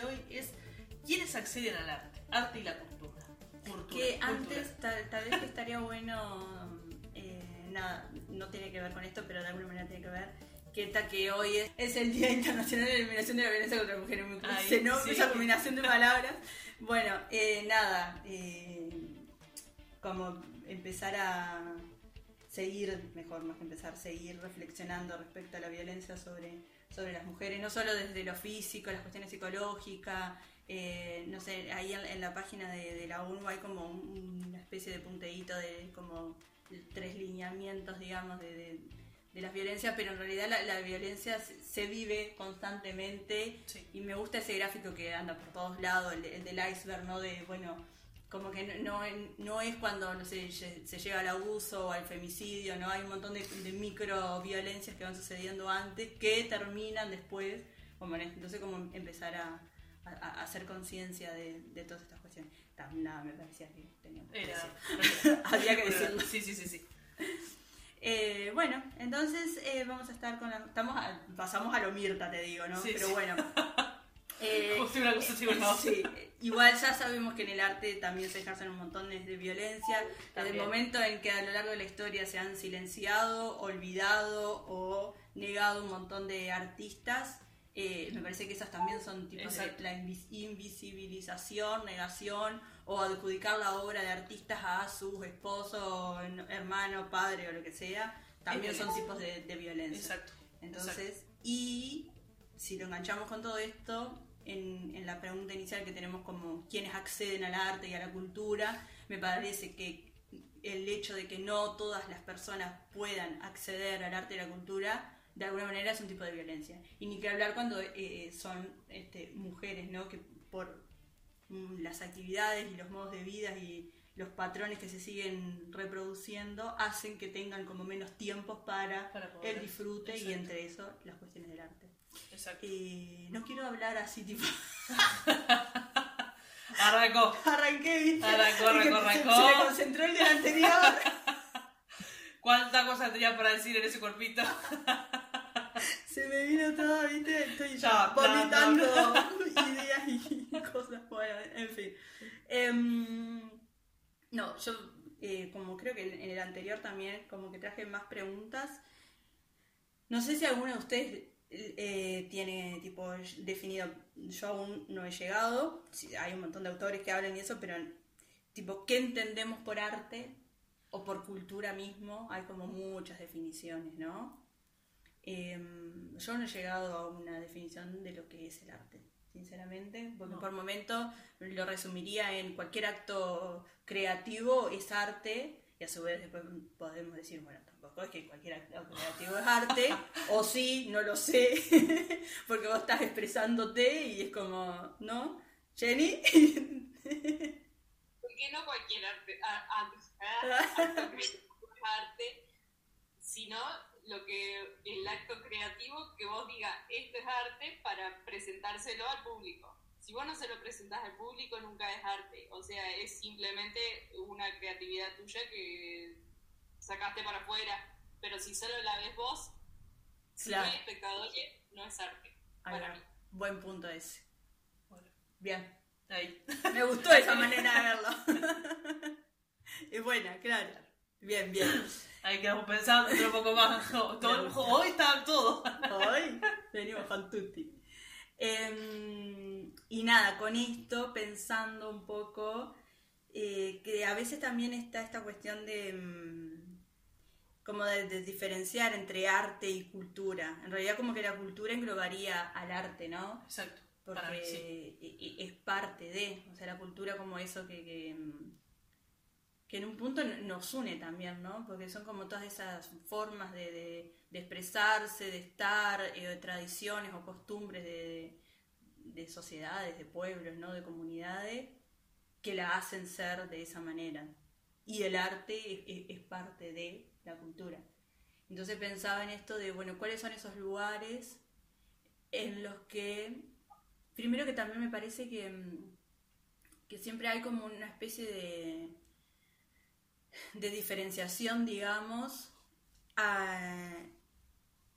de hoy es ¿Quiénes acceden al arte? Arte y la cultura. Cultura, Que antes, tal, tal vez estaría bueno, eh, nada, no tiene que ver con esto, pero de alguna manera tiene que ver, que, ta- que hoy es, es el Día Internacional de la Eliminación de la Violencia contra la Mujer. Me puse, ¿no? sí. Esa combinación de palabras. Bueno, eh, nada, eh, como empezar a seguir, mejor más que empezar, seguir reflexionando respecto a la violencia sobre, sobre las mujeres, no solo desde lo físico, las cuestiones psicológicas, eh, no sé, ahí en, en la página de, de la ONU hay como un- una especie de punteíto de como tres lineamientos, digamos, de, de- de las violencias, pero en realidad la, la violencia se, se vive constantemente Sí. y me gusta ese gráfico que anda por todos lados, el, el del iceberg, ¿no? De, bueno, como que no, no, no es cuando, no sé, se llega al abuso o al femicidio, ¿no? Hay un montón de, de micro violencias que van sucediendo antes que terminan después. Bueno, entonces como empezar a, a- a hacer conciencia de, de todas estas cuestiones. Ta, Nada, me parecía que teníamos que decir. Había que decirlo. Sí, sí, sí, sí. Eh, bueno, entonces eh, vamos a estar con la... Estamos a- pasamos a lo Mirta, te digo, ¿no? Sí, Pero sí. bueno. Eh, una cosa así la. Sí, igual ya sabemos que en el arte también se ejercen un montón de de violencia. Desde el momento en que a lo largo de la historia se han silenciado, olvidado o negado un montón de artistas, eh, me parece que esas también son tipos de Exacto. la invis- invisibilización, negación o adjudicar la obra de artistas a sus esposos, hermano, padre o lo que sea. También son tipos de, de violencia. Exacto. Entonces, y si lo enganchamos con todo esto, en, en la pregunta inicial que tenemos como quiénes acceden al arte y a la cultura, me parece que el hecho de que no todas las personas puedan acceder al arte y a la cultura, de alguna manera es un tipo de violencia. Y ni que hablar cuando eh, son este, mujeres, ¿no? Que por mm, las actividades y los modos de vida y los patrones que se siguen reproduciendo hacen que tengan como menos tiempos para, el disfrute y entre eso las cuestiones del arte. Exacto. Eh, no quiero hablar así tipo Arrancó. arranqué, ¿viste? Arrancó, arrancó, se- arrancó. Se, me concentró el del anterior. ¿Cuánta cosa tenía para decir en ese cuerpito? se me vino todo, ¿viste? Estoy Ya, vomitando ideas y cosas. Bueno, en fin. Em, no, yo eh, como creo que en el anterior también como que traje más preguntas. No sé si alguno de ustedes eh, tiene tipo definido, yo aún no he llegado, sí, hay un montón de autores que hablan y eso, pero tipo, ¿qué entendemos por arte o por cultura mismo? Hay como muchas definiciones, ¿no? Em, yo no he llegado a una definición de lo que es el arte, sinceramente, porque No. por momento lo resumiría en cualquier acto creativo es arte, y a su vez después podemos decir, bueno, tampoco es que cualquier acto creativo es arte, o sí, no lo sé, porque vos estás expresándote y es como, ¿no? Jenny, ¿Por qué no cualquier arte, a- a- acto creativo es arte, sino lo que el acto creativo que vos digas esto es arte para presentárselo al público? Si vos no se lo presentás al público nunca es arte, o sea, es simplemente una creatividad tuya que sacaste para afuera, pero si solo la ves vos, si Claro. no hay espectadores, no es arte, Ahí para va. mí. buen punto ese. Bueno, Bien. ahí. Me gustó esa manera de verlo. es buena, claro. Bien, bien. Ahí quedamos pensando otro poco más. Todo- hoy está todo. Hoy venimos con tutti. Em, y nada, con esto pensando un poco eh, que a veces también está esta cuestión de mm, como de, de diferenciar entre arte y cultura. En realidad como que la cultura englobaría al arte, ¿no? Exacto. porque Para mí sí. e- e- es parte de, o sea, la cultura como eso que, que, que en un punto nos une también, ¿no? Porque son como todas esas formas de, de- de expresarse, de estar, eh, de tradiciones o costumbres de, de sociedades, de pueblos, ¿no? De comunidades que la hacen ser de esa manera. Y el arte es, es- es parte la cultura. Entonces pensaba en esto de, bueno, ¿cuáles son esos lugares en los que, primero que también me parece que, que siempre hay como una especie de, de diferenciación, digamos, a-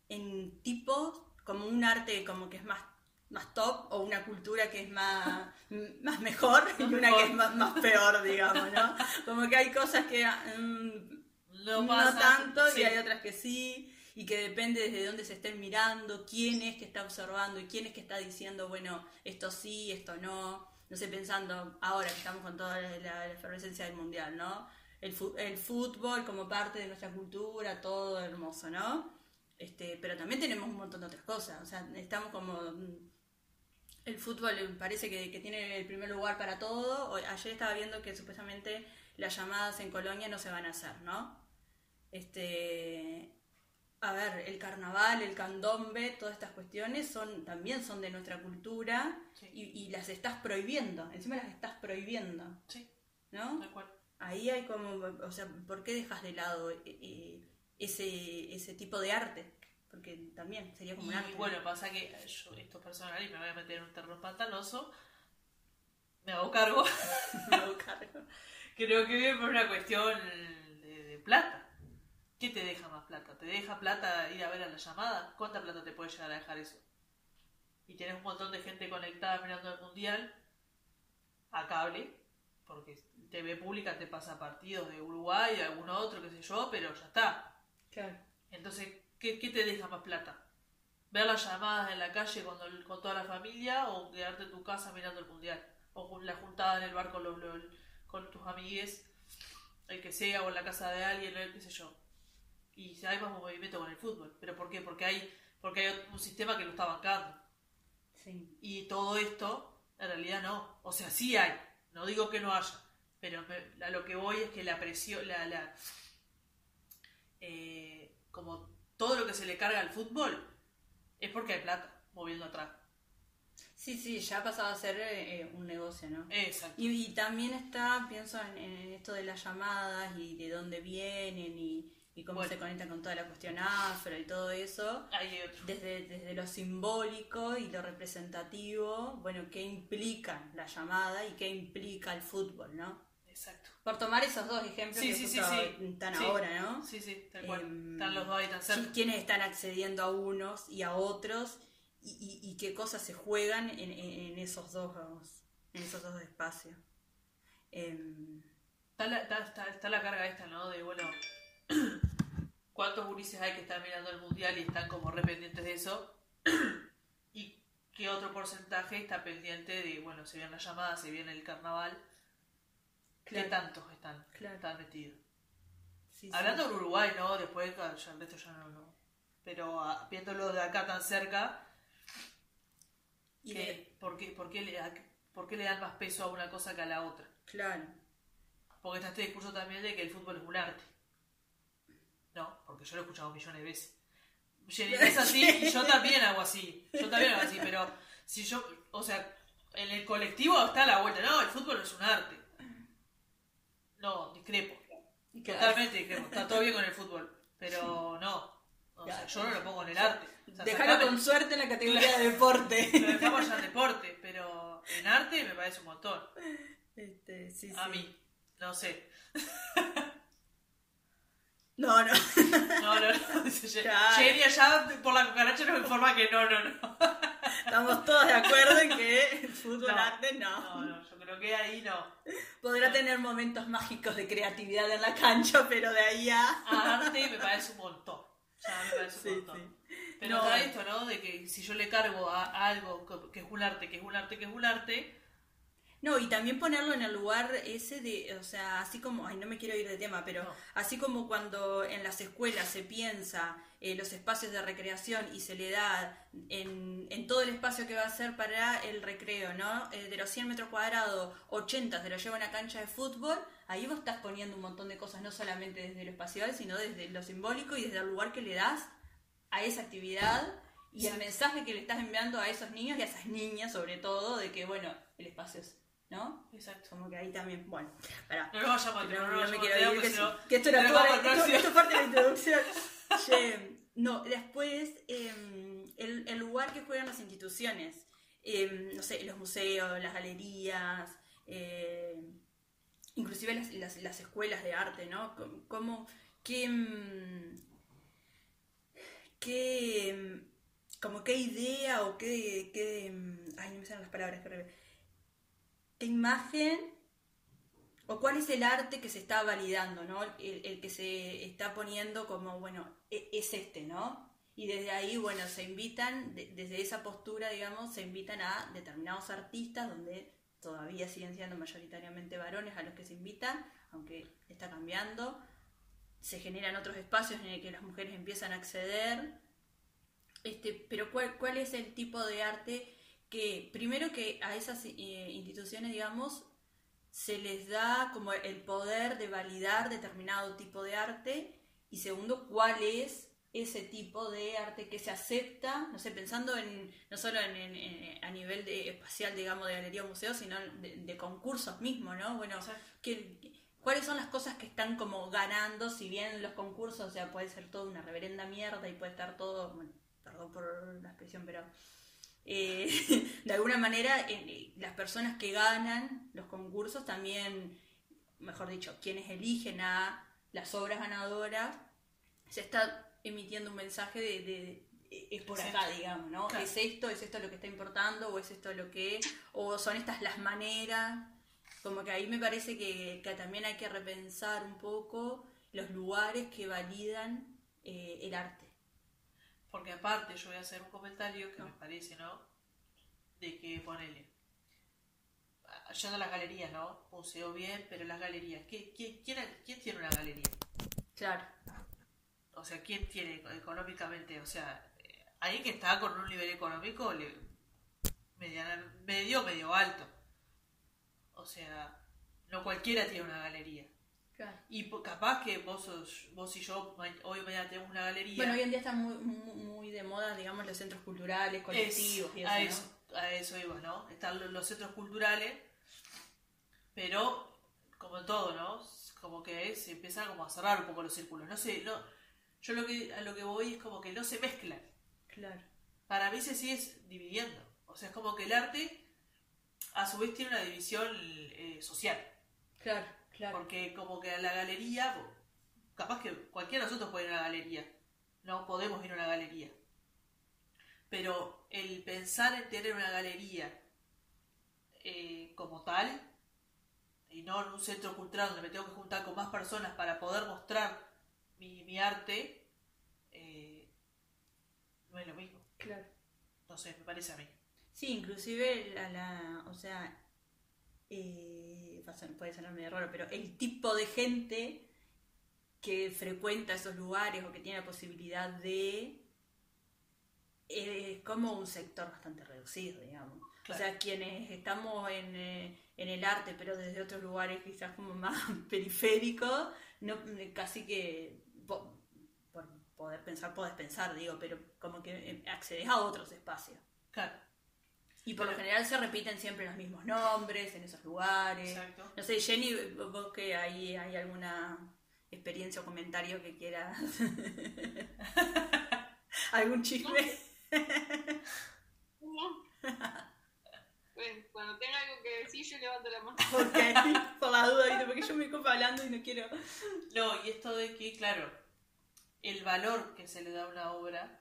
en tipos, como un arte como que es más, más top o una cultura que es más, más mejor y una que es más, más peor, digamos, ¿no? Como que hay cosas que mm, No tanto Sí. y hay otras que sí y que depende desde dónde se estén mirando, quién es que está observando y quién es que está diciendo, bueno, esto sí, esto no. No sé, pensando ahora que estamos con toda la, la efervescencia del mundial, ¿no? El, el fútbol como parte de nuestra cultura, todo hermoso, ¿no? Este, pero también tenemos un montón de otras cosas, o sea, estamos como... mm, El fútbol parece que, que tiene el primer lugar para todo. Ayer estaba viendo que supuestamente las llamadas en Colonia no se van a hacer, ¿no? Este, a ver, el carnaval, el candombe, todas estas cuestiones son también son de nuestra cultura Sí. y, y las estás prohibiendo, encima las estás prohibiendo, Sí, ¿no? tal cual. Ahí hay como, o sea, ¿por qué dejas de lado eh, eh, ese, ese tipo de arte? Porque también sería como un Y arte. bueno, pasa que yo, esto es personal y me voy a meter en un terreno pantanoso. Me hago cargo. Me hago cargo. Creo que viene por una cuestión de, de plata. ¿Qué te deja más plata? ¿Te deja plata ir a ver a la llamada? ¿Cuánta plata te puede llegar a dejar eso? Y tienes un montón de gente conectada mirando el mundial a cable, porque TV pública te pasa partidos de Uruguay, de algún otro, qué sé yo, pero ya está. Claro. Entonces, ¿qué, qué te deja más plata? ¿Ver las llamadas en la calle con, el- con toda la familia o quedarte en tu casa mirando el mundial? O la juntada en el bar con, los, los- con tus amigues, el que sea, o en la casa de alguien, o qué sé yo. Y si hay más movimiento con el fútbol. ¿Pero por qué? Porque hay, porque hay un sistema que lo está bancando. Sí. Y todo esto, en realidad no. O sea, sí hay. No digo que no haya. Pero me- a lo que voy es que la presión, la, la, eh, como todo lo que se le carga al fútbol, es porque hay plata moviendo atrás. Sí, sí, ya ha pasado a ser eh, un negocio, ¿no? Exacto. Y, y también está, pienso en, en esto de las llamadas y de dónde vienen y, y cómo Bueno. se conectan con toda la cuestión afro y todo eso. Hay otro. Desde, desde lo simbólico y lo representativo, bueno, qué implica la llamada y qué implica el fútbol, ¿no? Exacto. Por tomar esos dos ejemplos Sí, que sí, sí, están ahora, ¿no? Sí, sí, tal cual. Em, Están los dos ahí tan cerca. Quiénes están accediendo a unos y a otros y, y- y qué cosas se juegan en, esos dos en esos dos espacios. Em, Está la, está, está- está la carga esta, ¿no? De, bueno, ¿cuántos gurises hay que están mirando el mundial y están como re pendientes de eso? ¿Y qué otro porcentaje está pendiente de, bueno, se viene la llamada, se viene el carnaval? ¿Qué Claro. tantos están, Claro. están metidos? sí, sí. Hablando de Uruguay, ¿no? Después ya el resto ya no, no. Pero ah, viéndolo de acá tan cerca, Y que- de- ¿por, qué, por, qué le, a- ¿por qué le dan más peso a una cosa que a la otra? claro. Porque está este discurso también de que el fútbol es un arte. No, porque yo lo he escuchado millones de veces. Es así y yo también hago así. Yo también hago así, pero si yo, o sea, en el colectivo está la vuelta. No, el fútbol es un arte. No, discrepo. Totalmente discrepo. Está todo bien con el fútbol, pero no. O sea, yo no lo pongo en el arte. O sea, Dejarlo sacame- con suerte en la categoría de deporte. Lo dejamos ya en deporte, pero en arte me parece un montón. Este, sí, A sí. mí, no sé. No, no. No, no, no. Allá por la cucaracha nos informa que no, no, no. Estamos todos de acuerdo en que el fútbol No. arte no. No, no, yo creo que ahí no. Podrá No. tener momentos mágicos de creatividad en la cancha, pero de ahí a. A arte me parece un montón. Ya me parece un Sí, montón. sí. Pero No. está esto, ¿no? De que si yo le cargo a, a algo que es un arte, que es un arte, que es un arte, No, y también ponerlo en el lugar ese de, o sea, así como, ay, no me quiero ir de tema, pero No. así como cuando en las escuelas se piensa eh, los espacios de recreación y se le da en, en todo el espacio que va a ser para el recreo, ¿no? Eh, de los 100 metros cuadrados, 80 se lo lleva a una cancha de fútbol, ahí vos estás poniendo un montón de cosas, no solamente desde lo espacial, sino desde lo simbólico y desde el lugar que le das a esa actividad y el mensaje que le estás enviando a esos niños y a esas niñas sobre todo de que, bueno, el espacio es, ¿no? Exacto. Como que ahí también, bueno, pará. No lo vayamos a Que no, no, no me quiero ir, que, si no- que esto era esto, es parte de la introducción. No, después, eh, el, el lugar que juegan las instituciones, eh, no sé, los museos, las galerías, eh, inclusive las, las, las escuelas de arte, ¿no? Com- ¿Cómo, qué, qué, como qué idea o qué, qué, ay, no me salen las palabras, que imagen o cuál es el arte que se está validando, ¿no? El, que se está poniendo como, bueno, e- es este, ¿no? Y desde ahí, bueno, se invitan, de- desde esa postura, digamos, se invitan a determinados artistas donde todavía siguen siendo mayoritariamente varones a los que se invitan, aunque está cambiando. Se generan otros espacios en el que las mujeres empiezan a acceder. Este, pero ¿cuál, cuál es el tipo de arte que, primero que a esas eh, instituciones, digamos, se les da como el poder de validar determinado tipo de arte y segundo, cuál es ese tipo de arte que se acepta, no sé, pensando en no solo en, en- en- a nivel de espacial, digamos, de galería o museo, sino de, de concursos mismos, ¿no? Bueno, Exacto. ¿qué- ¿cuáles son las cosas que están como ganando, si bien los concursos, o sea, puede ser toda una reverenda mierda y puede estar todo, bueno, perdón por la expresión, pero eh, de alguna manera eh, las personas que ganan los concursos también, mejor dicho, quienes eligen a las obras ganadoras, se está emitiendo un mensaje de, de- es por acá, digamos, ¿no? Claro. Es esto, es esto lo que está importando, o es esto lo que, o son estas las maneras, como que ahí me parece que, que también hay que repensar un poco los lugares que validan eh, el arte. Porque aparte yo voy a hacer un comentario que me parece, ¿no? De que ponele. Yendo a las galerías, ¿no? Museo bien, pero las galerías. ¿qué- qué- quién, quién tiene una galería? Claro, O sea, ¿quién tiene económicamente? O sea, eh, alguien que está con un nivel económico medio, medio alto. O sea, no cualquiera tiene una galería. Claro. Y capaz que vos, sos- vos y yo hoy o mañana tenemos una galería. Bueno, hoy en día están muy, muy, muy de moda, digamos, los centros culturales, Es- colectivos y eso, a, ¿no? eso a eso iba, ¿no? Están lo- los centros culturales, pero como en todo, ¿no? Como que se empiezan como a cerrar un poco los círculos. No sé, no, yo lo que, a lo que voy es como que no se mezclan. Claro, Para mí se sigue dividiendo. O sea, es como que el arte a su vez tiene una división eh, social. claro, claro. Porque como que a la galería, capaz que cualquiera de nosotros puede ir a una galería. No podemos ir a una galería. Pero el pensar en tener una galería eh, como tal, y no en un centro cultural donde me tengo que juntar con más personas para poder mostrar mi, mi arte, eh, no es lo mismo. claro. No sé, me parece a mí. Sí, inclusive la o sea, eh, puede sonar medio raro, pero el tipo de gente que frecuenta esos lugares o que tiene la posibilidad de es como un sector bastante reducido, digamos. Claro. O sea, quienes estamos en, eh, en el arte, pero desde otros lugares quizás como más periféricos, no, casi que po- por poder pensar, podés pensar, digo, pero como que eh, accedes a otros espacios. Claro, Y por lo general se repiten siempre los mismos nombres en esos lugares. exacto. No sé, Jenny, vos que ahí hay alguna experiencia o comentario que quieras. ¿Algún chisme? Bueno, cuando tenga algo que decir, yo levanto la mano. ok, por la duda, porque yo me copa hablando y no quiero. No, y esto de que, claro, el valor que se le da a una obra,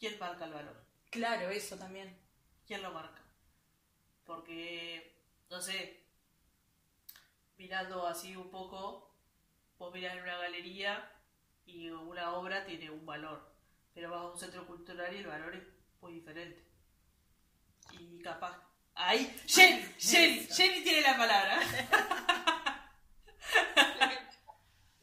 ¿quién marca el valor? Claro, eso también. ¿Quién lo marca? Porque, no sé, mirando así un poco, vos mirás en una galería y una obra tiene un valor, pero vas a un centro cultural y el valor es muy diferente. Y capaz... ¡Ahí! ¡Jenny! ¡Jenny! ¡Jenny tiene la palabra!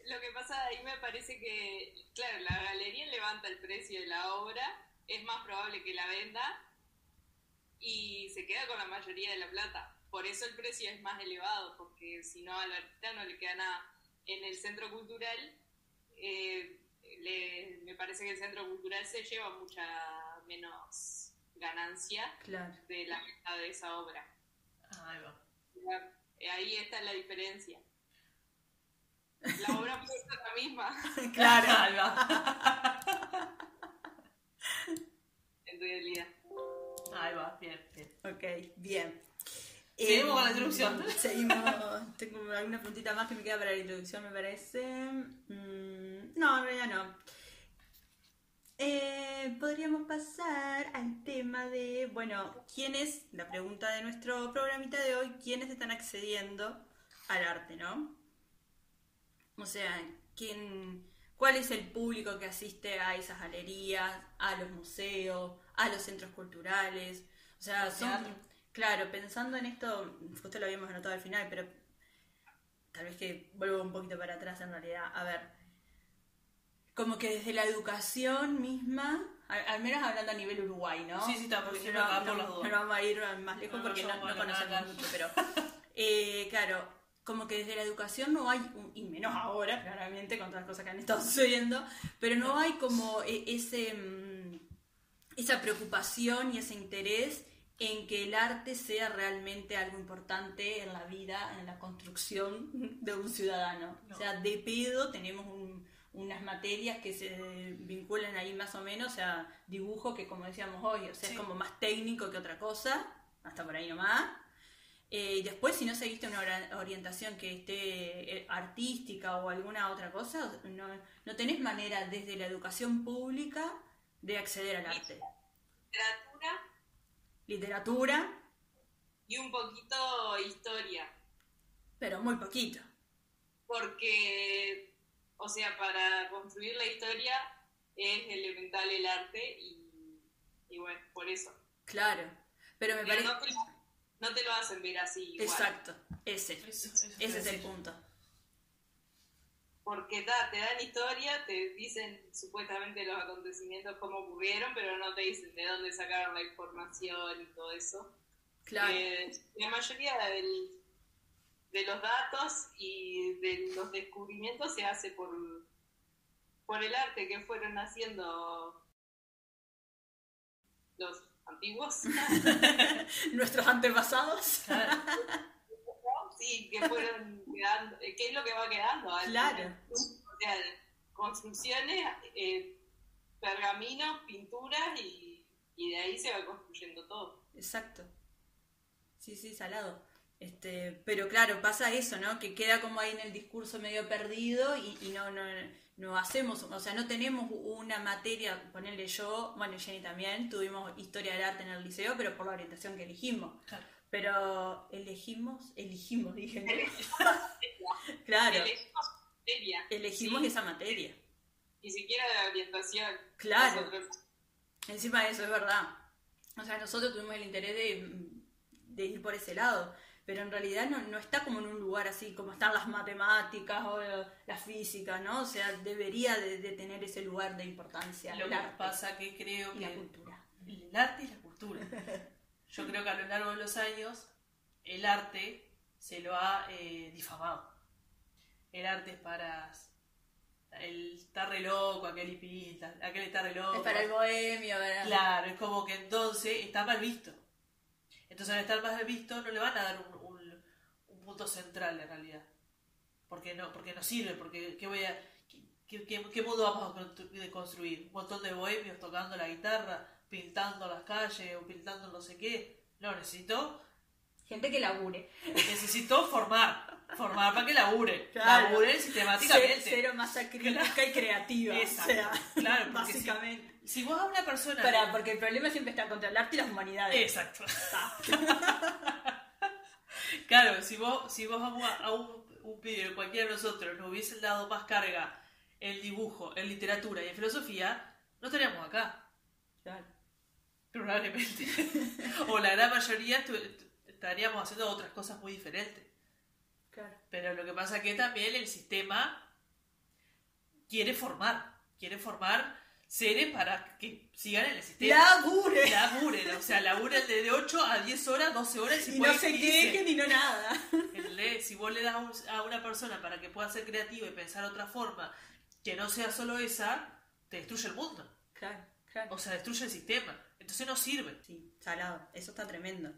Lo que, pasa ahí me parece que, claro, la galería levanta el precio de la obra, es más probable que la venda y se queda con la mayoría de la plata. por eso el precio es más elevado, porque si no al artista no le queda nada. En el centro cultural, eh, le- me parece que el centro cultural se lleva mucha menos ganancia Claro. de la venta de esa obra. Ahí va. Ahí está la diferencia. La obra puede ser la misma, Claro. Va. en realidad. Ahí va, bien, bien. Ok, bien. Seguimos Eh, con la introducción. Seguimos. Tengo alguna puntita más que me queda para la introducción, me parece. Mm, no, en realidad no. Eh, podríamos pasar al tema de, bueno, ¿quiénes, la pregunta de nuestro programita de hoy, quiénes están accediendo al arte, ¿no? O sea, ¿quién, ¿cuál es el público que asiste a esas galerías, a los museos, a los centros culturales? O sea, son, teatro. claro, pensando en esto, justo lo habíamos anotado al final, pero tal vez que vuelvo un poquito para atrás en realidad. A ver, como que desde la educación misma, al, al menos hablando a nivel Uruguay, ¿no? Sí, sí, está, porque no, no- por las dudas. no vamos a ir más lejos No, porque no conocemos mucho, pero eh, claro, como que desde la educación no hay, y menos ahora, claramente, con todas las cosas que han estado sucediendo, pero no hay como e- ese, mm, esa preocupación y ese interés en que el arte sea realmente algo importante en la vida, en la construcción de un ciudadano. No. O sea, de pedo tenemos un- unas materias que se vinculan ahí más o menos, o sea, dibujo que como decíamos hoy, o sea, Sí. es como más técnico que otra cosa, hasta por ahí nomás. Eh, después, si no seguiste una orientación que esté eh, artística o alguna otra cosa, no, no tenés manera desde la educación pública de acceder al arte. Literatura Literatura, y un poquito historia. pero muy poquito. porque, o sea, para construir la historia es elemental el arte y, y bueno, por eso. Claro. Pero me Pero parece... no te, lo- no te lo hacen ver así igual. Exacto, ese. Eso- eso te Ese es el punto. Porque ta, te dan historia, te dicen supuestamente los acontecimientos cómo ocurrieron, pero no te dicen de dónde sacaron la información y todo eso. Claro. Eh, la mayoría del- de los datos y de los descubrimientos se hace por, por el arte que fueron haciendo los antiguos. Nuestros antepasados. Claro. sí, que fueron quedando. eh, ¿Qué es lo que va quedando? Claro. O sea, construcciones, eh, pergaminos, pinturas y, y de ahí se va construyendo todo. Exacto. Sí, sí, salado. Este, pero claro, pasa eso, ¿no? Que queda como ahí en el discurso medio perdido y, y no, no, no hacemos, o sea, no tenemos una materia, ponerle yo, bueno, y Jenny también, tuvimos historia del arte en el liceo, pero por la orientación que elegimos. Claro. Pero elegimos, elegimos, dije. ¿no? claro, Elegimos materia, elegimos sí, esa materia. ni siquiera de orientación. Claro. Nosotros- Encima de eso, es verdad. O sea, nosotros tuvimos el interés de, de ir por ese lado, pero en realidad no, no está como en un lugar así como están las matemáticas o la física, ¿no? O sea, debería de, de tener ese lugar de importancia. Lo que arte pasa que creo y que la cultura. el arte y la cultura. Yo creo que a lo largo de los años el arte se lo ha eh, difamado. El arte es para el está re loco, aquel y pinta, aquel está re loco. Es para el bohemio, ¿verdad? Claro, es como que entonces está mal visto. Entonces al estar mal visto no le van a dar un, un- un punto central en realidad. Porque no, porque no sirve, porque ¿qué, voy a, qué, qué- qué mundo vamos a construir? Un montón de bohemios tocando la guitarra, pintando las calles o pintando no sé qué. No, necesito, Gente que labure. necesito formar, formar para que labure, Claro. laburen sistemáticamente. cero masa crítica y creativa. Exacto. O sea, Claro, porque si- básicamente. Si vos a una persona... Para, porque el problema siempre está contra el arte y las humanidades. Exacto. claro, si vos, si vos a un, a un, un pibe, cualquiera de nosotros, nos hubiesen dado más carga en dibujo, en literatura y en filosofía, no estaríamos acá, Claro. Probablemente. o la gran mayoría estaríamos haciendo otras cosas muy diferentes. Claro. Pero lo que pasa es que también el sistema quiere formar, quiere formar seres para que sigan en el sistema. ¡Labure! Laburen, o sea, laburen de 8 a 10 horas, 12 horas y si Y no se 15. quejen ni no nada. Si vos le das a una persona para que pueda ser creativa y pensar otra forma que no sea solo esa, te destruye el mundo. Claro, claro. O sea, destruye el sistema. Entonces no sirve. Sí, salado. Eso está tremendo.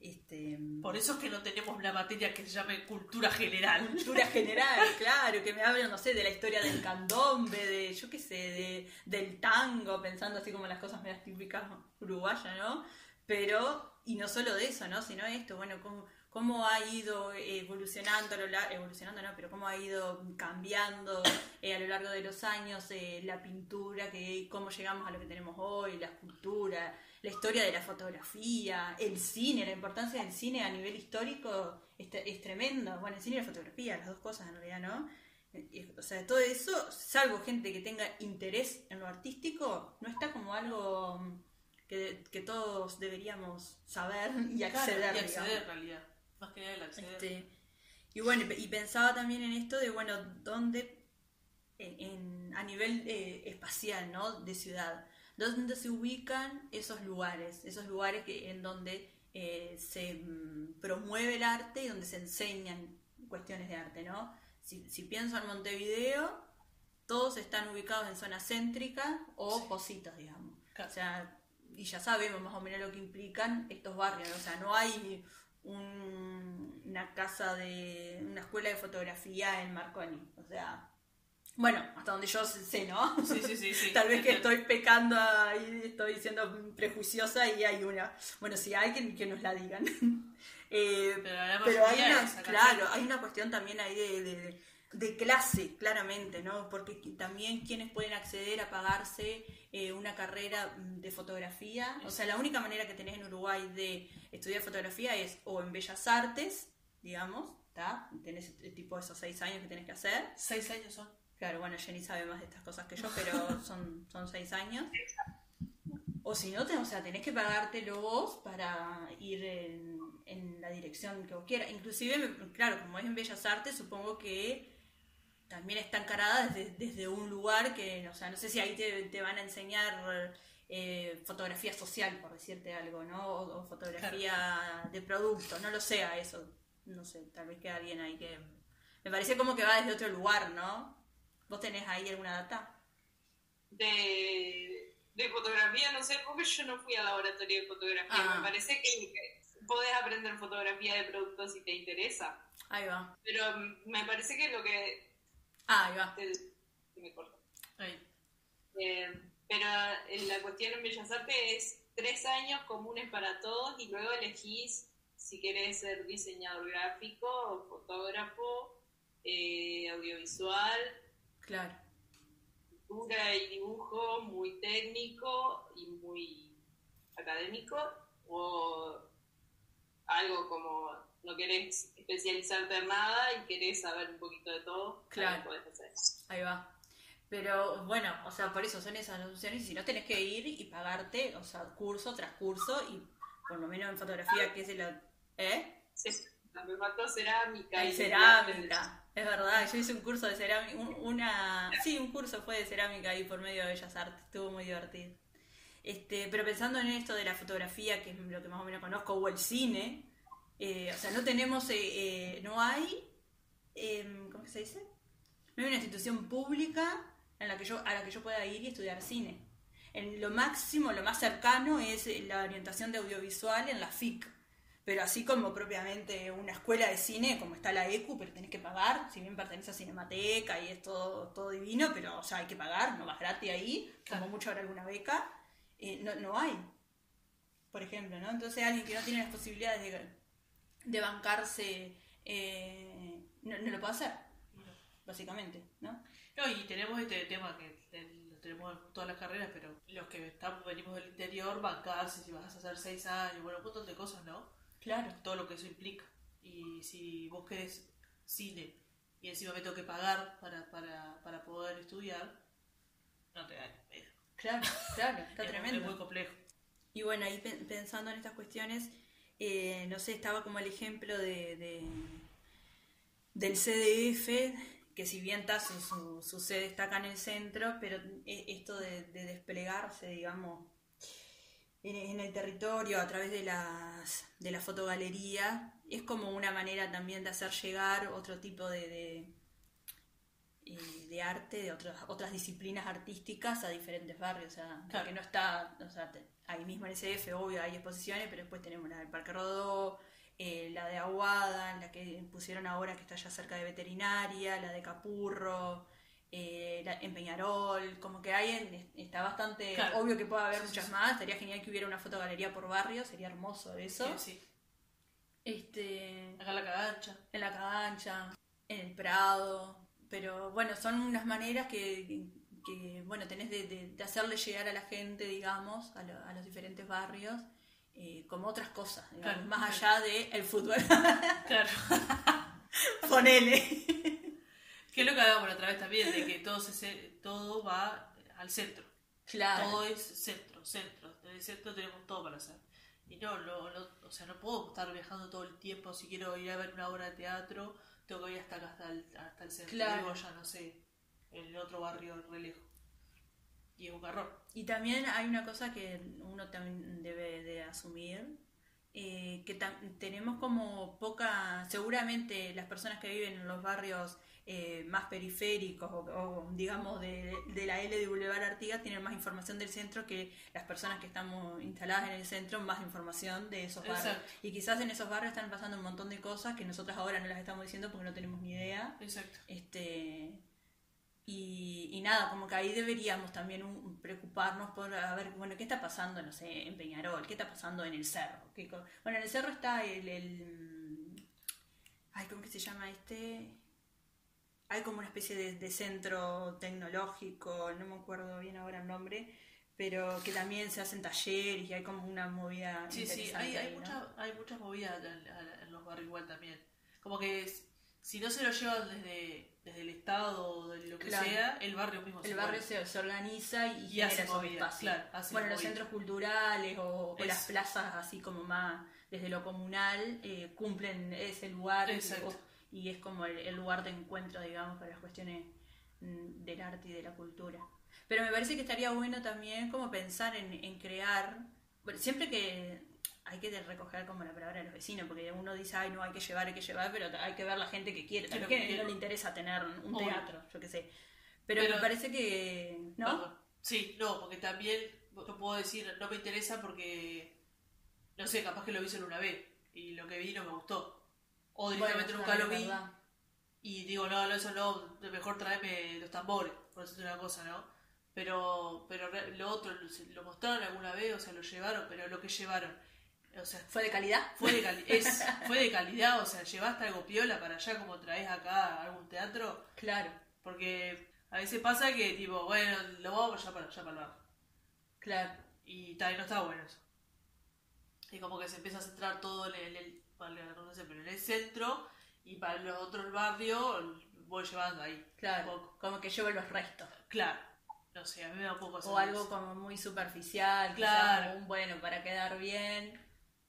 Este, Por eso es que no tenemos una materia que se llame cultura general. cultura general, claro, que me hablen, no sé, de la historia del candombe, de, yo qué sé, de, del tango, pensando así como las cosas más típicas uruguayas, ¿no? Pero, y no solo de eso, ¿no? Sino esto, bueno, cómo, cómo ha ido evolucionando, a lo lar- evolucionando, no, pero cómo ha ido cambiando eh, a lo largo de los años eh, la pintura, que, cómo llegamos a lo que tenemos hoy, la escultura, la historia de la fotografía, el cine, la importancia del cine a nivel histórico es, es tremendo. Bueno, el cine y la fotografía, las dos cosas en realidad, ¿no? Eh, O sea, todo eso, salvo gente que tenga interés en lo artístico, no está como algo mm, que, que todos deberíamos saber y acceder. y digamos. acceder en realidad. Más que nada el acceder. Este, y bueno, y pensaba también en esto de, bueno, dónde, en, en- a nivel eh, espacial, ¿no? De ciudad, dónde se ubican esos lugares, esos lugares que, en donde eh, se mm, promueve el arte y donde se enseñan cuestiones de arte, ¿no? Si, si pienso en Montevideo, todos están ubicados en zonas céntricas o positos, digamos. Claro. O sea, y ya sabemos más o menos lo que implican estos barrios. O sea, no hay un- una casa de. una escuela de fotografía en Marconi. O sea, bueno, hasta donde yo sé, ¿no? Sí, sí, sí, sí. Tal vez que estoy pecando ahí, estoy siendo prejuiciosa y hay una. Bueno, si hay, que, que nos la digan. Eh, Pero la pero hay una, claro, hay una cuestión también ahí de, de- de clase, claramente, ¿no? Porque también quienes pueden acceder a pagarse eh, una carrera mm, de fotografía, o sea, la única manera que tenés en Uruguay de estudiar fotografía es o en Bellas Artes, digamos, ¿está? Tenés eh, tipo esos seis años que tenés que hacer. Seis años son. Claro, bueno, Jenny sabe más de estas cosas que yo, pero son, son seis años. O si no, o sea, tenés que pagártelo vos para ir en, en la dirección que vos quieras. Inclusive, claro, como es en Bellas Artes, supongo que también está encarada desde, desde un lugar que, o sea, no sé si ahí te, te van a enseñar eh, fotografía social, por decirte algo, ¿no? O, o fotografía de producto, no lo sé a eso. No sé, tal vez queda alguien ahí que... Me parece como que va desde otro lugar, ¿no? ¿Vos tenés ahí alguna data? de, de fotografía, no sé, porque yo no fui al laboratorio de fotografía. Ah. Me parece que, podés aprender fotografía de productos si te interesa. Ahí va. Pero me parece que lo que... Ah, ahí va. se me. Ahí. Eh, pero eh, la cuestión en Bellas Artes es tres años comunes para todos y luego elegís si querés ser diseñador gráfico, fotógrafo, eh, audiovisual, Claro. pintura y dibujo muy técnico y muy académico o algo como no querés especializarte en nada y querés saber un poquito de todo, Claro. podés hacer. Ahí va. Pero bueno, o sea, por eso son esas opciones. Y si no tenés que ir y pagarte, o sea, curso tras curso, y por lo menos en fotografía, que es el. ¿Eh? Sí, me faltó cerámica y cerámica. Es verdad, yo hice un curso de cerámica. un- Una. Sí, un curso fue de cerámica ahí por medio de Bellas Artes. Estuvo muy divertido. Este, pero pensando en esto de la fotografía, que es lo que más o menos conozco, o el cine, eh, o sea, no tenemos, eh, eh, no hay, em, ¿cómo que se dice? No hay una institución pública en la que yo, a la que yo pueda ir y estudiar cine. En lo máximo, lo más cercano es la orientación de audiovisual en la FIC. Pero así como propiamente una escuela de cine, como está la ECU, pero tenés que pagar, si bien pertenece a Cinemateca y es todo, todo divino, pero o sea, hay que pagar, no vas gratis ahí, Claro. como mucho habrá alguna beca, no, no hay, por ejemplo, ¿no? Entonces alguien que no tiene las posibilidades de, de bancarse, eh, no, no lo puede hacer, básicamente, ¿no? No, y tenemos este tema que lo tenemos en todas las carreras, pero los que estamos, venimos del interior, bancarse, si vas a hacer seis años, bueno, un montón de cosas, ¿no? Claro. Todo lo que eso implica. Y si vos querés cine y encima me tengo que pagar para, para, para poder estudiar, no te da. Claro, claro, está Es tremendo. Es muy complejo. Y bueno, ahí pe- pensando en estas cuestiones, eh, no sé, estaba como el ejemplo de, de- del CDF, que si bien está su, su, sede está acá en el centro, pero e- esto de, de desplegarse, digamos, en, el territorio a través de las de la fotogalería es como una manera también de hacer llegar otro tipo de, eh, de arte, de otras, otras disciplinas artísticas a diferentes barrios. O sea, Claro. porque no está, o sea, te- ahí mismo en SF, obvio, hay exposiciones, pero después tenemos la del Parque Rodó, eh, la de Aguada, la que pusieron ahora que está ya cerca de veterinaria, la de Capurro, eh, la- en Peñarol, como que hay, en- está bastante Claro. obvio que puede haber Sí, muchas sí. más, estaría genial que hubiera una fotogalería por barrio, sería hermoso eso. Sí, sí. Este, Acá en la cagancha. en la Cagancha, en el Prado, pero bueno, son unas maneras que, que, bueno, tenés de, de- de hacerle llegar a la gente, digamos, a, lo- a los diferentes barrios, eh, como otras cosas, digamos, Claro, más claro. allá del el fútbol. Claro. Ponele. que es lo que hablábamos la otra vez también, de que todo, se, todo va al centro. Claro. Todo es centro, centro. En el centro tenemos todo para hacer. Y no, no, o sea, no puedo estar viajando todo el tiempo. Si quiero ir a ver una obra de teatro, tengo que ir hasta acá, hasta el, hasta el centro. Claro. Luego ya, no sé, el otro barrio re lejos. Y es un garrón. Y también hay una cosa que uno también debe de asumir, eh, que tenemos como poca, seguramente las personas que viven en los barrios eh, más periféricos o, o, digamos de, de la L de Boulevard Artigas tienen más información del centro que las personas que estamos instaladas en el centro, más información de esos barrios. Exacto. Y quizás en esos barrios están pasando un montón de cosas que nosotros ahora no las estamos diciendo porque no tenemos ni idea. Exacto. Este, y, y nada, como que ahí deberíamos también un- preocuparnos por a ver, bueno, ¿qué está pasando, no sé, en Peñarol? ¿Qué está pasando en el cerro? ¿Qué bueno, en el cerro está el, el- Ay, ¿cómo que se llama este? Hay como una especie de, de centro tecnológico, no me acuerdo bien ahora el nombre, pero que también se hacen talleres y hay como una movida Sí, sí, hay, hay, ahí, ¿no? mucha- hay muchas movidas en, los barrios igual también. Como que es- si no se lo llevan desde, desde el Estado o de lo que Claro. sea, el barrio mismo El se barrio mueve. se, se organiza y, Y genera hace movida, espacios. claro, hace bueno, los centros culturales o, o las plazas así como más desde lo comunal eh, cumplen ese lugar y, Exacto. o- y es como el, el lugar de encuentro, digamos, para las cuestiones mm, del arte y de la cultura. Pero me parece que estaría bueno también como pensar en, en crear, bueno, siempre que hay que recoger como la palabra de los vecinos, porque uno dice, ay, no, hay que llevar, hay que llevar, pero hay que ver la gente que quiere, también que que no le interesa tener un Obvio. teatro, yo qué sé. Pero, Pero- me parece que, ¿no? Perdón. Sí, no, porque también yo puedo decir, no me interesa porque, no sé, capaz que lo vi solo una vez y lo que vi no me gustó. O directamente Bueno, nunca lo vi verdad. y digo, no, no, eso no, mejor tráeme los tambores, por decirte una cosa, ¿no? Pero, pero lo otro, lo, mostraron alguna vez, o sea, lo llevaron, pero lo que llevaron, o sea, ¿Fue de calidad? fue de, cali- es, fue de calidad, o sea, llevaste algo piola para allá como traes acá a algún teatro, Claro, porque a veces pasa que, tipo, bueno, lo vamos allá para allá para el bar. claro. Y tal, no está bueno eso. Y como que se empieza a centrar todo en el, el- vale la redundancia, pero en el centro y para los otros barrios voy llevando ahí. Claro, Un poco. como que llevo los restos. Claro. No sé, a mí me da un poco O algo como muy superficial, Claro. un bueno para quedar bien.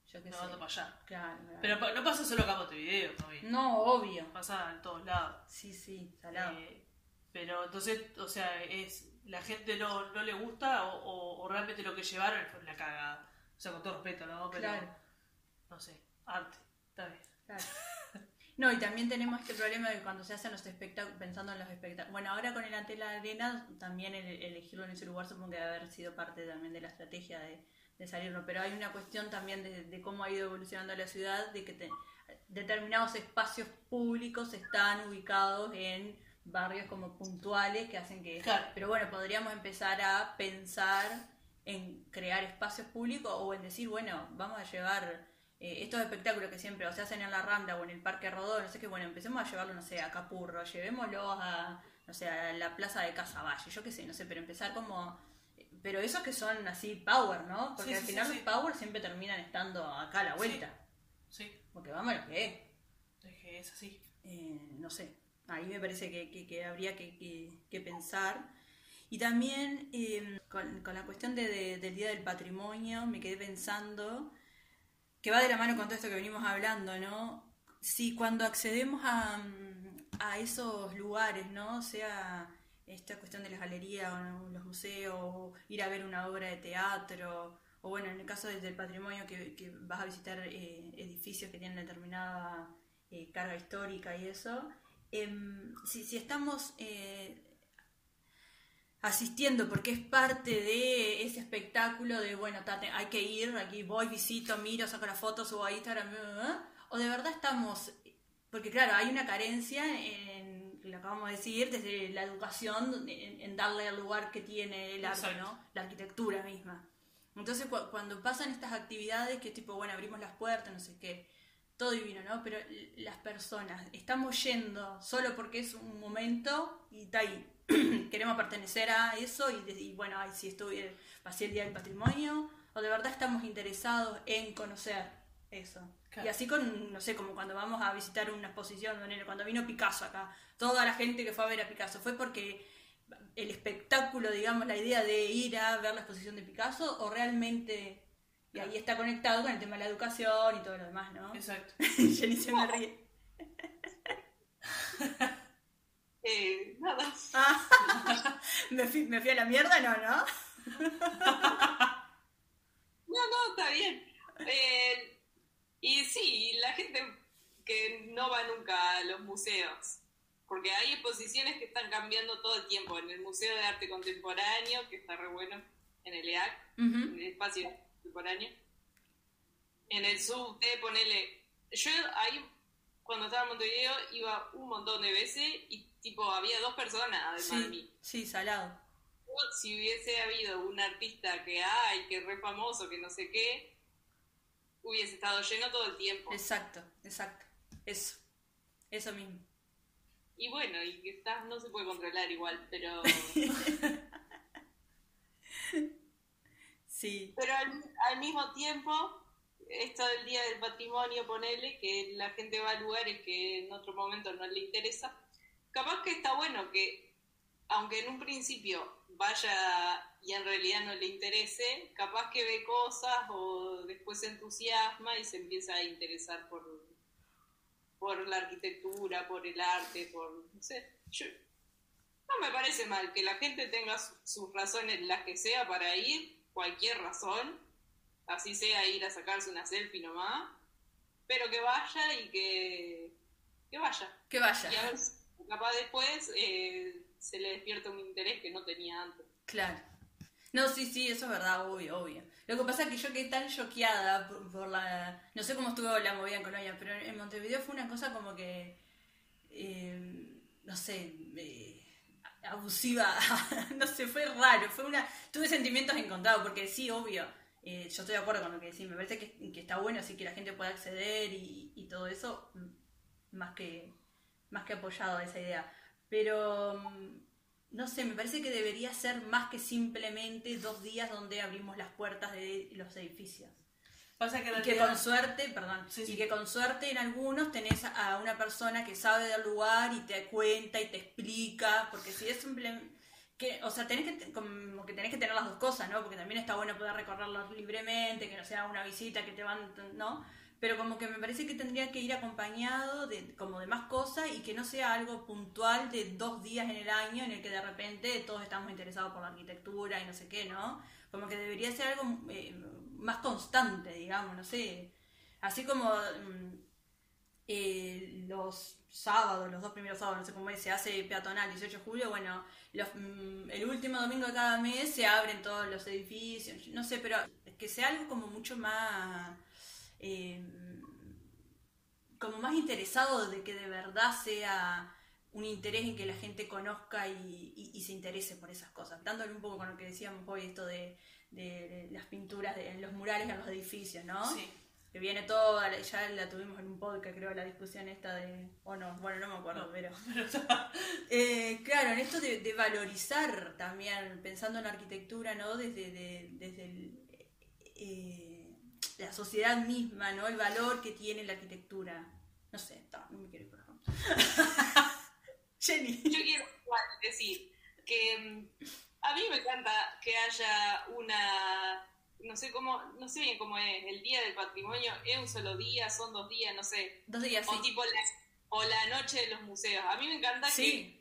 Yo qué No sé. ando para allá. Claro, claro. Pero no pasa solo acá en Montevideo, mami. No, obvio. Pasa en todos lados. Sí, sí, salado. Eh, pero entonces, o sea, es la gente no, no le gusta o, o- o realmente lo que llevaron fue una cagada. O sea, con todo respeto, ¿no? Pero, Claro. no sé, arte. Está bien. Claro. No, y también tenemos este problema de cuando se hacen los espectáculos, pensando en los espectáculos. Bueno, ahora con el ante la arena, también el, elegirlo en ese lugar supongo que debe haber sido parte también de la estrategia de, de salirlo. Pero hay una cuestión también de, de cómo ha ido evolucionando la ciudad, de que te- determinados espacios públicos están ubicados en barrios como puntuales que hacen que... Claro. Pero bueno, podríamos empezar a pensar en crear espacios públicos o en decir, bueno, vamos a llevar eh, estos espectáculos que siempre o se hacen en la Rambla o en el Parque Rodó, no sé qué, bueno, empecemos a llevarlo, no sé, a Capurro, llevémoslo a, no sé, a la plaza de Casaballe, yo qué sé, no sé, pero empezar como... Pero esos que son así power, ¿no? Porque Sí, al sí, final sí, los power siempre terminan estando acá a la vuelta. Sí, Porque vamos a lo que es. es que es así. Eh, no sé, ahí me parece que, que- que habría que, que- que pensar. Y también eh, con, con la cuestión de- de- del Día del Patrimonio, me quedé pensando que va de la mano con todo esto que venimos hablando, ¿no? Si cuando accedemos a, mm, a esos lugares, ¿no? Sea esta cuestión de las galerías o los museos, o ir a ver una obra de teatro, o bueno, en el caso del patrimonio que, vas a visitar eh, edificios que tienen determinada eh, carga histórica y eso, em, si, si estamos eh, asistiendo porque es parte de ese espectáculo de, bueno, tate, hay que ir, aquí voy, visito, miro, saco las fotos, subo a Instagram, o de verdad estamos, porque claro, hay una carencia en, lo acabamos de decir, desde la educación, en, en darle el lugar que tiene el arte. ¿no? La arquitectura misma. Entonces cu- cuando pasan estas actividades que tipo, bueno, abrimos las puertas, no sé qué, todo divino, ¿no? Pero las personas estamos yendo solo porque es un momento y está ahí. Queremos pertenecer a eso y, y bueno, ay, si estuve, pasé el Día del Patrimonio, o de verdad estamos interesados en conocer eso. Claro. Y así con, no sé, como cuando vamos a visitar una exposición, cuando vino Picasso acá, toda la gente que fue a ver a Picasso, fue porque el espectáculo, digamos, la idea de ir a ver la exposición de Picasso o realmente... Y ahí está conectado con el tema de la educación y todo lo demás, ¿no? Exacto. Jenny se me ríe. Eh, nada. Ah, me, fui, me fui a la mierda, no, ¿no? No, no, está bien. Eh, y sí, la gente que no va nunca a los museos, porque hay exposiciones que están cambiando todo el tiempo. En el Museo de Arte Contemporáneo, que está re bueno, en el EAC, en el espacio contemporáneo. En el subte, ponele. Yo ahí, cuando estaba en Montevideo, iba un montón de veces y, tipo, había dos personas además de mí. Sí, sí, salado. Si hubiese habido un artista que hay, que es re famoso, que no sé qué, hubiese estado lleno todo el tiempo. Exacto, exacto. Eso. Eso mismo. Y bueno, y que está, no se puede controlar igual, pero, Sí. pero al, al mismo tiempo, esto del Día del Patrimonio, ponele, que la gente va a lugares que en otro momento no le interesa, capaz que está bueno que, aunque en un principio vaya y en realidad no le interese, capaz que ve cosas o después se entusiasma y se empieza a interesar por, por la arquitectura, por el arte, por, no sé, yo, no me parece mal que la gente tenga su- sus razones, las que sea, para ir, cualquier razón, así sea ir a sacarse una selfie nomás, pero que vaya y que, que vaya. Que vaya. Y a ver, capaz después eh, se le despierta un interés que no tenía antes. Claro. No, sí, sí, eso es verdad, obvio, obvio. Lo que pasa es que yo quedé tan choqueada por, por la... No sé cómo estuvo la movida en Colonia, pero en Montevideo fue una cosa como que... eh, no sé... eh, abusiva. no sé, fue raro. Fue una... Tuve sentimientos encontrados, porque sí, obvio. eh, yo estoy de acuerdo con lo que decís. Me parece que, que está bueno así que la gente pueda acceder y, y todo eso. mm, Más que, más que apoyado a esa idea. Pero... mm, no sé, me parece que debería ser más que simplemente dos días donde abrimos las puertas de los edificios. Pasa que Y que con suerte, perdón, Sí, y sí. que con suerte en algunos tenés a una persona que sabe del lugar y te cuenta y te explica, porque si es simplemente que, o sea, tenés que como que tenés que tener las dos cosas, ¿no? Porque también está bueno poder recorrerlos libremente, que no sea una visita que te van, ¿no? Pero como que me parece que tendría que ir acompañado de como de más cosas y que no sea algo puntual de dos días en el año en el que de repente todos estamos interesados por la arquitectura y no sé qué, ¿no? Como que debería ser algo eh, más constante, digamos, no sé. Así como mm, eh, los sábados, los dos primeros sábados, no sé cómo se hace peatonal 18 de julio, bueno, mm, el último domingo de cada mes se abren todos los edificios, no sé, pero que sea algo como mucho más... eh, como más interesado de que de verdad sea un interés en que la gente conozca y, y- y se interese por esas cosas. Dándole un poco con lo que decíamos hoy, esto de, de las pinturas de, en los murales en los edificios, ¿no? Sí. Que viene toda, la- ya la tuvimos en un podcast, creo, la discusión esta de. O no, bueno, no me acuerdo, No. pero. Eh, claro, en esto de, valorizar también, pensando en la arquitectura, ¿no? Desde, de- desde el, eh, la sociedad misma, ¿no? El valor que tiene la arquitectura. No sé, no me quiero ir por acá. Jenny. Yo quiero decir que mm, a mí me encanta que haya una, no sé cómo, no sé bien cómo es, el Día del Patrimonio, es un solo día, son dos días, no sé, Dos días, o sí. tipo la, o la noche de los museos. A mí me encanta que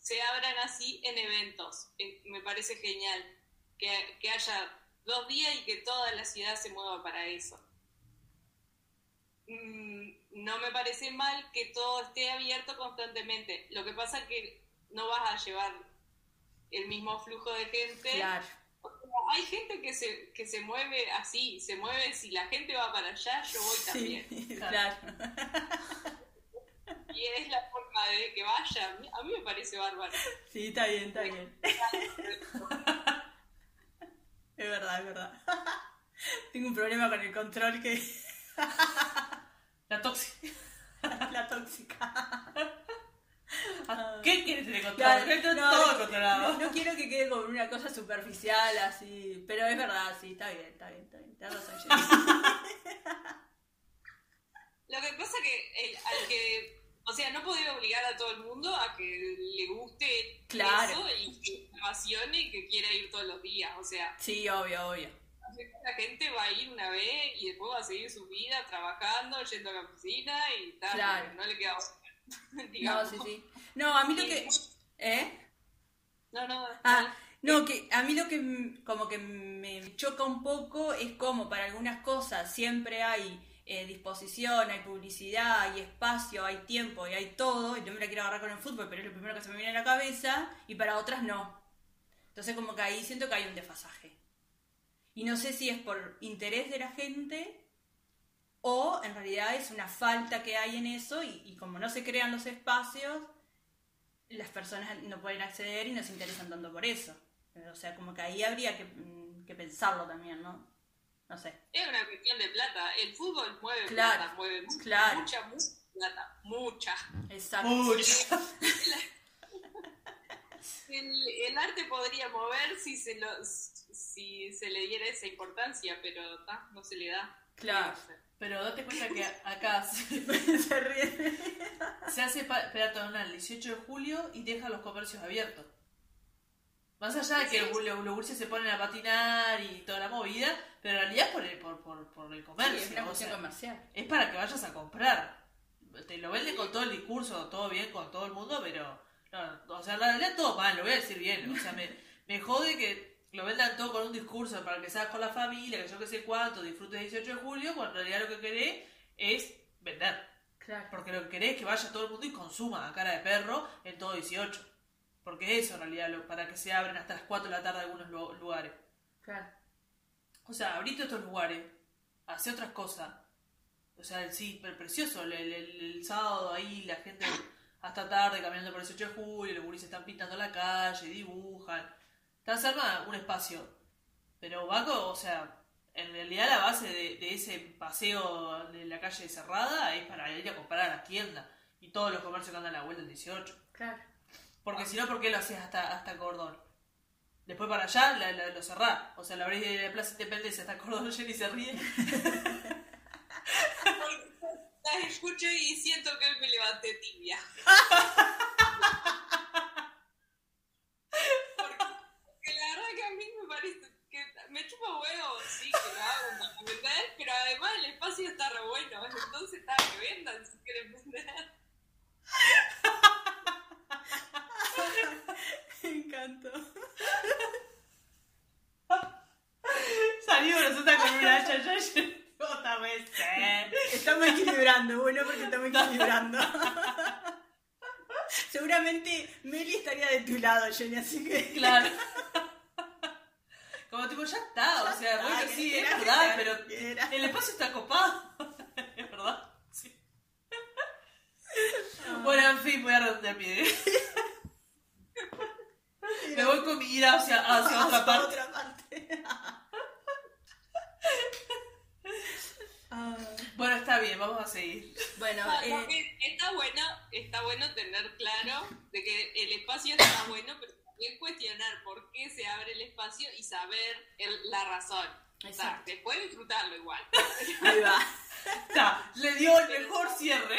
se abran así en eventos. Eh, Me parece genial que, que haya dos días y que toda la ciudad se mueva para eso. Mm, No me parece mal que todo esté abierto constantemente. Lo que pasa es que no vas a llevar el mismo flujo de gente. claro. O sea, Hay gente que se, que se mueve así, se mueve, si la gente va para allá, yo voy Sí, también. claro. Y es la forma de que vaya. A mí me parece bárbaro. Sí, está bien, está bien. Es verdad, es verdad. Tengo un problema con el control que La tóxica. la tóxica. ¿Qué quieres tener controlado? No, todo no, controlado. no- no quiero que quede como una cosa superficial así, pero es verdad, sí, está bien, está bien, está bien. Tenés razón. Lo que pasa que el- al que, o sea, no podés obligar a todo el mundo a que le guste Claro. eso y que se apasione y que quiera ir todos los días. O sea, Sí, obvio, obvio. La gente va a ir una vez y después va a seguir su vida trabajando, yendo a la oficina y tal. Claro. No le queda otra, No, sí, sí. No, a mí lo que... ¿Eh? No, no, Ah, no, que a mí lo que como que me choca un poco es como para algunas cosas siempre hay eh, disposición, hay publicidad, hay espacio, hay tiempo y hay todo, y no me la quiero agarrar con el fútbol, pero es lo primero que se me viene a la cabeza, y para otras no. Entonces como que ahí siento que hay un desfasaje. Y no sé si es por interés de la gente o en realidad es una falta que hay en eso y, y como no se crean los espacios, las personas no pueden acceder y no se interesan tanto por eso. O sea, como que ahí habría que, mm, que pensarlo también, ¿no? No sé. Es una cuestión de plata. El fútbol mueve Claro, plata, mueve mucha, claro. mucha, mucha plata. Mucha. Exacto. Mucho. El, el arte podría mover si se lo, si se le diera esa importancia, pero ta, no se le da. Claro. Pero date cuenta que acá se, se ríe. se hace peatonal el 18 de julio y deja los comercios abiertos. Más allá de que los, gurises se ponen a patinar y toda la movida, pero en realidad es por el, por, por, por el comercio. es o sea, comercial. es para que vayas a comprar. Te lo venden con todo el discurso, todo bien con todo el mundo, pero. No, o sea, en realidad todo mal, lo voy a decir bien. O sea, me, me jode que lo vendan todo con un discurso para que salgas con la familia, que yo que sé cuánto, disfrutes el 18 de julio, cuando en realidad lo que querés es vender. Claro. Porque lo que querés es que vaya todo el mundo y consuma a cara de perro en todo 18. Porque eso en realidad, lo, para que se abren hasta las 4 de la tarde algunos lu- lugares. Claro. O sea, abrite estos lugares, hace otras cosas. O sea, sí, pero precioso. El, el- el- el sábado ahí la gente hasta tarde caminando por el 18 de julio, los gurises están pintando la calle, dibujan. Se arma un espacio. Pero Baco, o sea, en realidad la base de, de ese paseo de la calle cerrada es para ir a comprar a la tienda. Y todos los comercios que andan a la vuelta del 18. Claro. Porque si no, ¿por qué lo hacías hasta, hasta Cordón? Después para allá la- la- lo cerrás. O sea, lo abrís de la Plaza Independencia hasta Cordón Jenny se ríe. Las escucho y siento que me levanté tibia. Porque, porque la verdad que a mí me parece que me chupa huevo, sí, que lo hago para vender, pero además el espacio está re bueno, entonces está que vendan si quieren vender. Me encantó. Salió nosotros con una hacha ya otra vez. eh. Estamos equilibrando, bueno, porque estamos equilibrando. Seguramente Meli estaría de tu lado, Jenny, así que. Claro. Como tipo, ya está, o sea, está, bueno, sí, es verdad, era, pero el espacio está copado. Es verdad, sí. Bueno, en fin, voy a redondear mi idea. Me voy con mi ira hacia, hacia otra parte. otra parte. Ah, Bueno, está bien, vamos a seguir. Bueno, No, eh, que está bueno, está bueno tener claro de que el espacio está bueno, pero también cuestionar por qué se abre el espacio y saber el- la razón. O sea, Exacto. después disfrutarlo igual. ahí va. Está, le dio el mejor cierre.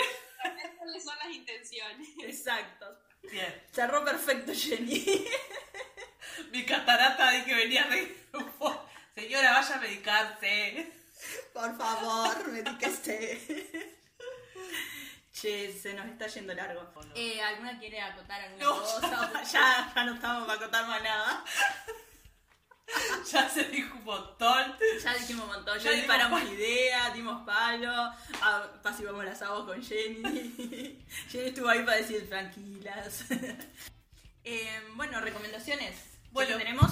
¿Cuáles son las intenciones? Exacto. Bien, Cerró perfecto, Jenny. mi catarata de que venía re... Señora, vaya a medicarse. Por favor, medíquese. Che, se nos está yendo largo. Eh, ¿Alguna quiere acotar alguna No, cosa? ya, ya no estamos para acotar más nada. Ya se dijo un montón. Ya dijimos un montón, Ya ya disparamos ideas, dimos palo, ah, pasivamos las aguas con Jenny. Jenny estuvo ahí para decir tranquilas. Eh, bueno, recomendaciones. Bueno. ¿Qué tenemos?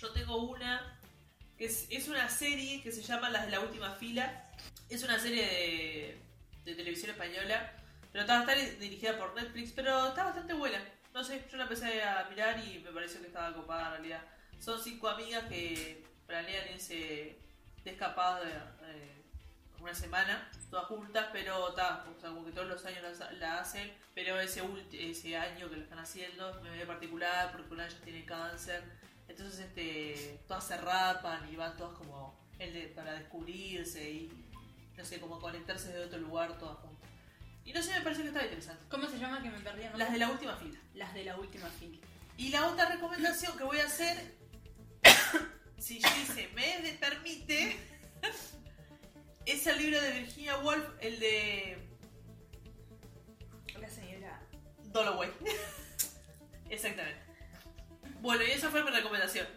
Yo tengo una que es, es una serie que se llama Las de la última fila. Es una serie de, de televisión española, pero está, está dirigida por Netflix, pero está bastante buena. No sé, yo la empecé a mirar y me pareció que estaba copada en realidad. Son cinco amigas que planean irse de de, eh, una semana, todas juntas, pero está, como que todos los años la, hacen, pero ese, ese año que lo están haciendo es medio particular porque una de ellas tiene cáncer, entonces este, todas se rapan y van todas como el de- para descubrirse y no sé, como conectarse de otro lugar todas juntas. Y no sé, me parece que está interesante. ¿Cómo se llama que me perdí? ¿no? Las de la última fila. Las de la última fila. Y la otra recomendación que voy a hacer, si Gise me permite, es el libro de Virginia Woolf, el de La señora. Dalloway. Exactamente. Bueno, y esa fue mi recomendación.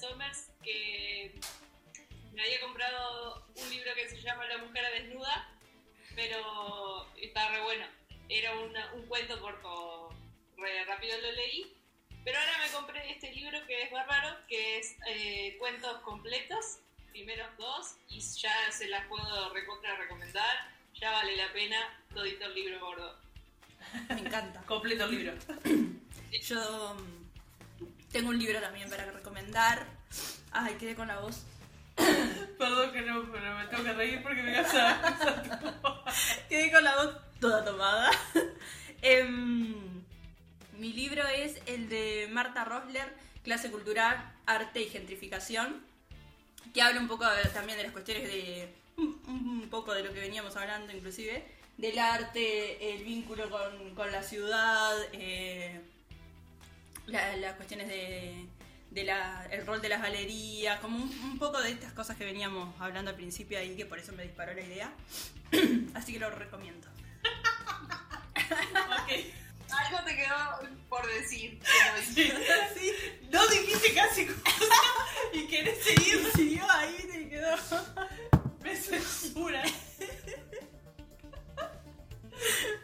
Somers, que me había comprado un libro que se llama La mujer desnuda, pero está re bueno. Era una- un cuento corto, re rápido lo leí. Pero ahora me compré este libro que es bárbaro, que es eh, cuentos completos, primeros dos, y ya se las puedo recontra recomendar. Ya vale la pena todito el libro gordo. Me encanta. Completo el libro. Yo tengo un libro también para recomendar. Ay, quedé con la voz. Perdón que no, pero me tengo que reír porque me casa. Quedé con la voz toda tomada. Em, mi libro es el de Marta Rosler, Clase Cultural, Arte y Gentrificación, que habla un poco también de las cuestiones de... Un, un poco de lo que veníamos hablando inclusive, del arte, el vínculo con, con la ciudad, eh, la- las cuestiones de, de la, el rol de las galerías, como un, un poco de estas cosas que veníamos hablando al principio ahí, que por eso me disparó la idea. Así que lo recomiendo. ok. Algo te quedó por decir. no dijiste. Sí. No dijiste casi cosas y querés seguir. Siguió ahí, te quedó. Me censura.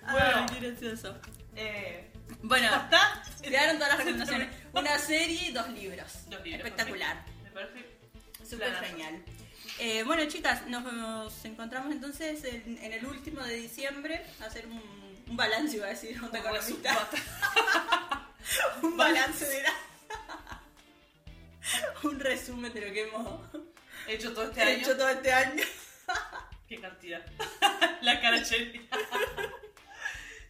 Bueno, Bueno. qué gracioso. Eh, Bueno, ¿Está? quedaron todas las recomendaciones. Una serie y dos libros. Dos libros, Espectacular. Me parece. Súper planazo. genial. Eh, bueno, chicas, nos, nos encontramos entonces en, en el último de diciembre a hacer un, un balance, iba a decir, con Resulta- un balance de la... un resumen de lo que hemos Hecho todo este año. hecho todo este año. Qué cantidad. La cara llena.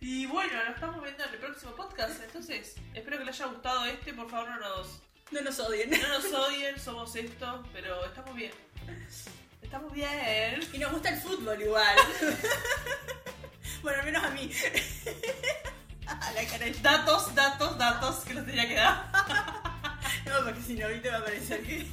Y bueno, nos estamos viendo en el próximo podcast. Entonces, espero que les haya gustado este. Por favor, no nos, No nos odien. no nos odien. Somos esto, pero estamos bien. Estamos bien. Y nos gusta el fútbol igual. bueno, al menos a mí. A la cara de- Datos, datos, datos que nos tenía que dar. No, porque si no, ahorita va a parecer que.